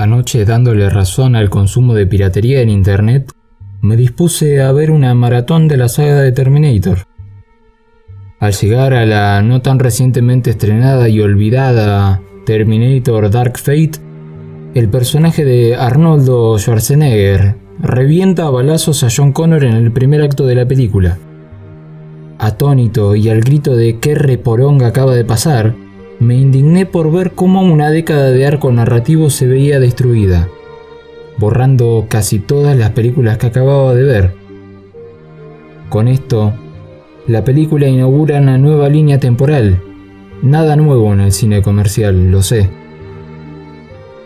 Anoche, dándole razón al consumo de piratería en Internet, me dispuse a ver una maratón de la saga de Terminator. Al llegar a la no tan recientemente estrenada y olvidada Terminator Dark Fate, el personaje de Arnoldo Schwarzenegger revienta a balazos a John Connor en el primer acto de la película. Atónito y al grito de qué reporonga acaba de pasar, me indigné por ver cómo una década de arco narrativo se veía destruida, borrando casi todas las películas que acababa de ver. Con esto, la película inaugura una nueva línea temporal. Nada nuevo en el cine comercial, lo sé.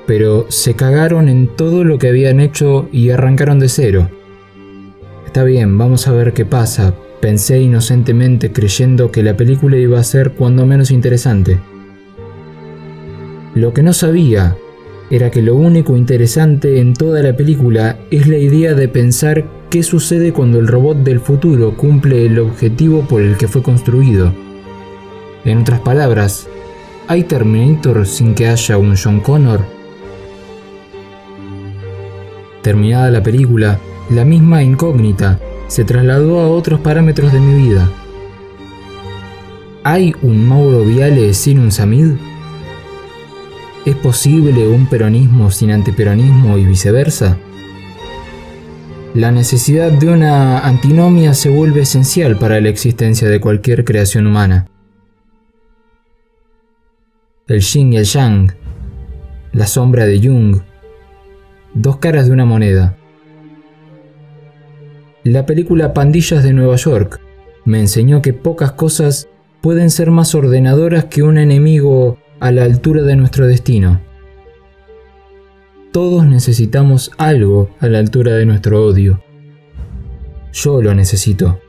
Pero se cagaron en todo lo que habían hecho y arrancaron de cero. Está bien, vamos a ver qué pasa, pensé inocentemente creyendo que la película iba a ser cuando menos interesante. Lo que no sabía era que lo único interesante en toda la película es la idea de pensar qué sucede cuando el robot del futuro cumple el objetivo por el que fue construido. En otras palabras, ¿hay Terminator sin que haya un John Connor? Terminada la película, la misma incógnita se trasladó a otros parámetros de mi vida. ¿Hay un Mauro Viale sin un Samid? ¿Es posible un peronismo sin antiperonismo y viceversa? La necesidad de una antinomia se vuelve esencial para la existencia de cualquier creación humana. El yin y el yang, la sombra de Jung, dos caras de una moneda. La película Pandillas de Nueva York me enseñó que pocas cosas pueden ser más ordenadoras que un enemigo a la altura de nuestro destino. Todos necesitamos algo a la altura de nuestro odio. Yo lo necesito.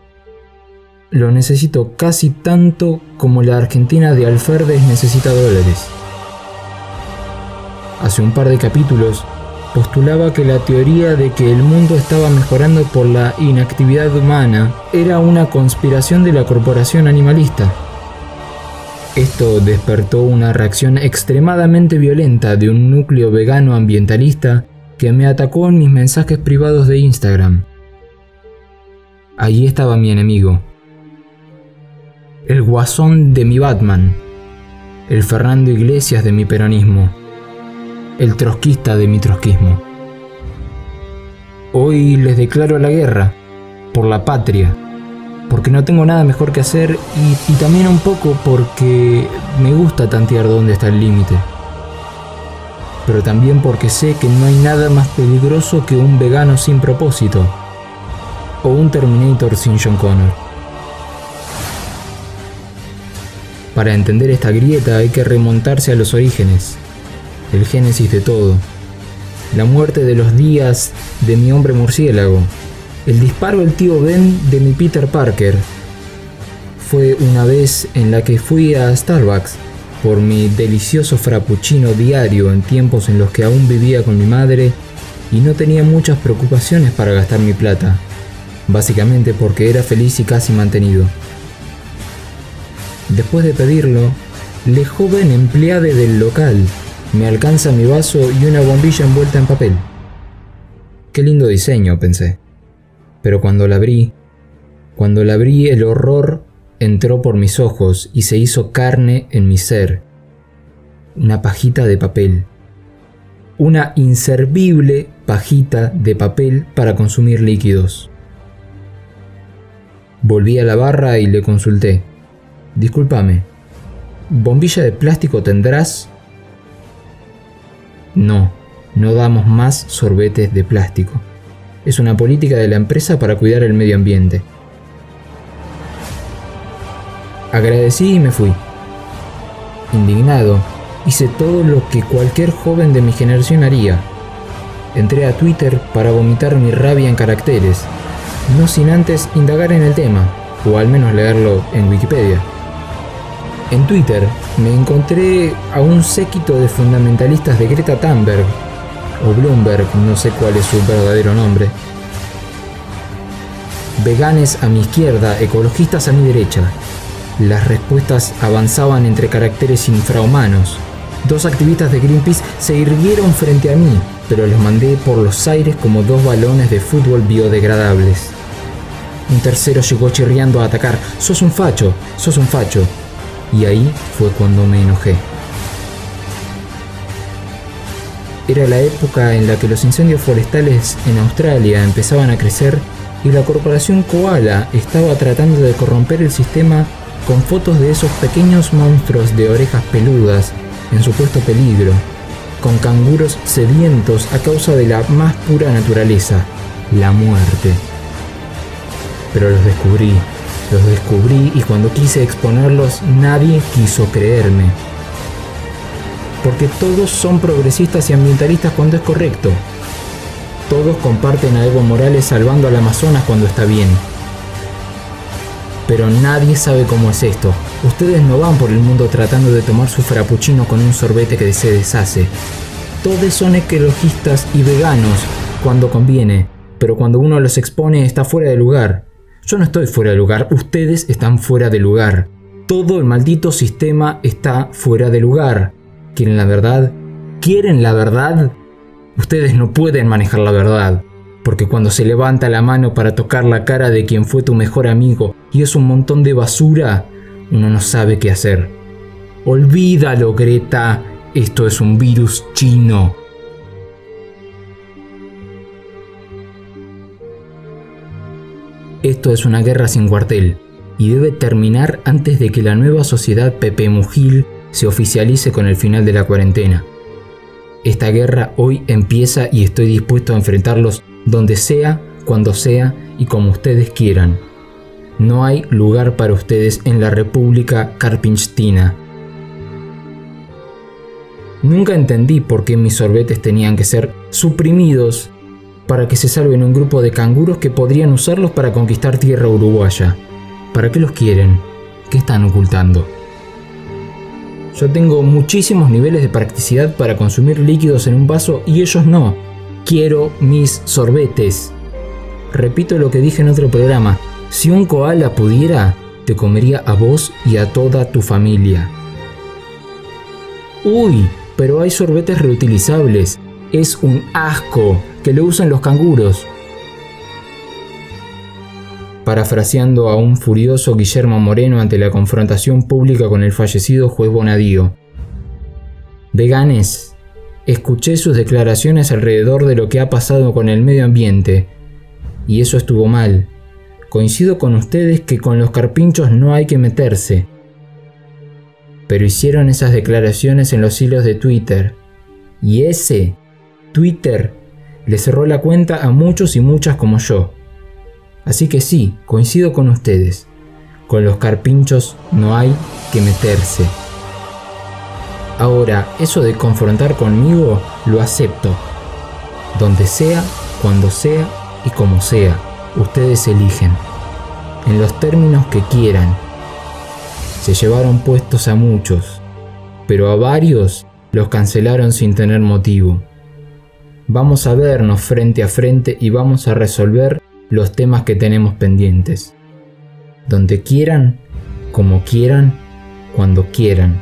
Lo necesito casi tanto como la Argentina de Alferdes necesita dólares. Hace un par de capítulos postulaba que la teoría de que el mundo estaba mejorando por la inactividad humana era una conspiración de la corporación animalista. Esto despertó una reacción extremadamente violenta de un núcleo vegano ambientalista que me atacó en mis mensajes privados de Instagram. Allí estaba mi enemigo. El guasón de mi Batman. El Fernando Iglesias de mi peronismo. El trotskista de mi trotskismo. Hoy les declaro la guerra. Por la patria porque no tengo nada mejor que hacer y, también un poco porque me gusta tantear dónde está el límite. Pero también porque sé que no hay nada más peligroso que un vegano sin propósito o un Terminator sin John Connor. Para entender esta grieta hay que remontarse a los orígenes, el génesis de todo, la muerte de los días de mi hombre murciélago, el disparo del tío Ben de mi Peter Parker fue una vez en la que fui a Starbucks por mi delicioso frappuccino diario en tiempos en los que aún vivía con mi madre y no tenía muchas preocupaciones para gastar mi plata, básicamente porque era feliz y casi mantenido. Después de pedirlo, le joven empleado del local me alcanza mi vaso y una bombilla envuelta en papel. Qué lindo diseño, pensé. Pero cuando la abrí, cuando la abrí el horror entró por mis ojos y se hizo carne en mi ser. Una pajita de papel. Una inservible pajita de papel para consumir líquidos. Volví a la barra y le consulté. Discúlpame, ¿bombilla de plástico tendrás? No, No damos más sorbetes de plástico. Es una política de la empresa para cuidar el medio ambiente. Agradecí y me fui. Indignado, hice todo lo que cualquier joven de mi generación haría. Entré a Twitter para vomitar mi rabia en caracteres, no sin antes indagar en el tema, o al menos leerlo en Wikipedia. En Twitter me encontré a un séquito de fundamentalistas de Greta Thunberg, o Bloomberg, no sé cuál es su verdadero nombre. Veganes a mi izquierda, ecologistas a mi derecha. Las respuestas avanzaban entre caracteres infrahumanos. Dos activistas de Greenpeace se irguieron frente a mí, pero los mandé por los aires como dos balones de fútbol biodegradables. Un tercero llegó chirriando a atacar. Sos un facho, sos un facho. Y ahí fue cuando me enojé. Era la época en la que los incendios forestales en Australia empezaban a crecer y la corporación Koala estaba tratando de corromper el sistema con fotos de esos pequeños monstruos de orejas peludas en supuesto peligro, con canguros sedientos a causa de la más pura naturaleza, la muerte. Pero los descubrí, los descubrí y cuando quise exponerlos nadie quiso creerme. Porque todos son progresistas y ambientalistas cuando es correcto. Todos comparten a Evo Morales salvando al Amazonas cuando está bien. Pero nadie sabe cómo es esto. Ustedes no van por el mundo tratando de tomar su frappuccino con un sorbete que se deshace. Todos son ecologistas y veganos cuando conviene, pero cuando uno los expone está fuera de lugar. Yo no estoy fuera de lugar, ustedes están fuera de lugar. Todo el maldito sistema está fuera de lugar. ¿Quieren la verdad? ¿Quieren la verdad? Ustedes no pueden manejar la verdad, porque cuando se levanta la mano para tocar la cara de quien fue tu mejor amigo y es un montón de basura, uno no sabe qué hacer. Olvídalo, Greta, esto es un virus chino. Esto es una guerra sin cuartel y debe terminar antes de que la nueva sociedad Pepe Mujil se oficialice con el final de la cuarentena. Esta guerra hoy empieza y estoy dispuesto a enfrentarlos donde sea, cuando sea y como ustedes quieran. No hay lugar para ustedes en la República Carpinchtina. Nunca entendí por qué mis sorbetes tenían que ser suprimidos para que se salven un grupo de canguros que podrían usarlos para conquistar tierra uruguaya. ¿Para qué los quieren? ¿Qué están ocultando? Yo tengo muchísimos niveles de practicidad para consumir líquidos en un vaso y ellos no. Quiero mis sorbetes. Repito lo que dije en otro programa. Si un koala pudiera, te comería a vos y a toda tu familia. Uy, pero hay sorbetes reutilizables. Es un asco que lo usan los canguros. Parafraseando a un furioso Guillermo Moreno ante la confrontación pública con el fallecido juez Bonadío. Veganes, escuché sus declaraciones alrededor de lo que ha pasado con el medio ambiente, y eso estuvo mal. Coincido con ustedes que con los carpinchos no hay que meterse. Pero hicieron esas declaraciones en los hilos de Twitter, y ese, Twitter, le cerró la cuenta a muchos y muchas como yo. Así que sí, coincido con ustedes. Con los carpinchos no hay que meterse. Ahora, eso de confrontar conmigo lo acepto. Donde sea, cuando sea y como sea, ustedes eligen. En los términos que quieran. Se llevaron puestos a muchos, pero a varios los cancelaron sin tener motivo. Vamos a vernos frente a frente y vamos a resolver los temas que tenemos pendientes. Donde quieran, como quieran, cuando quieran.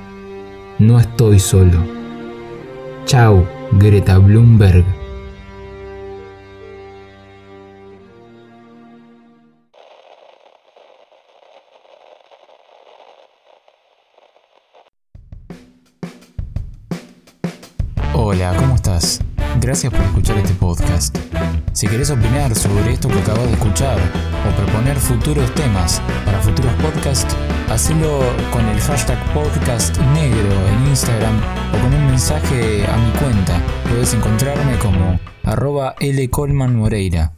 No estoy solo. Chao, Greta Bloomberg. Hola, ¿cómo estás? Gracias por escuchar este podcast. Si querés opinar sobre esto que acabas de escuchar o proponer futuros temas para futuros podcasts, hacelo con el hashtag podcast negro en Instagram o con un mensaje a mi cuenta. Puedes encontrarme como arroba Moreira.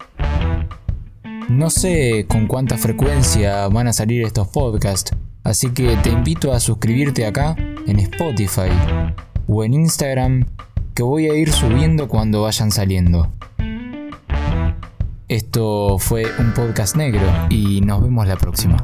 No sé con cuánta frecuencia van a salir estos podcasts, así que te invito a suscribirte acá en Spotify o en Instagram que voy a ir subiendo cuando vayan saliendo. Esto fue un podcast negro y nos vemos la próxima.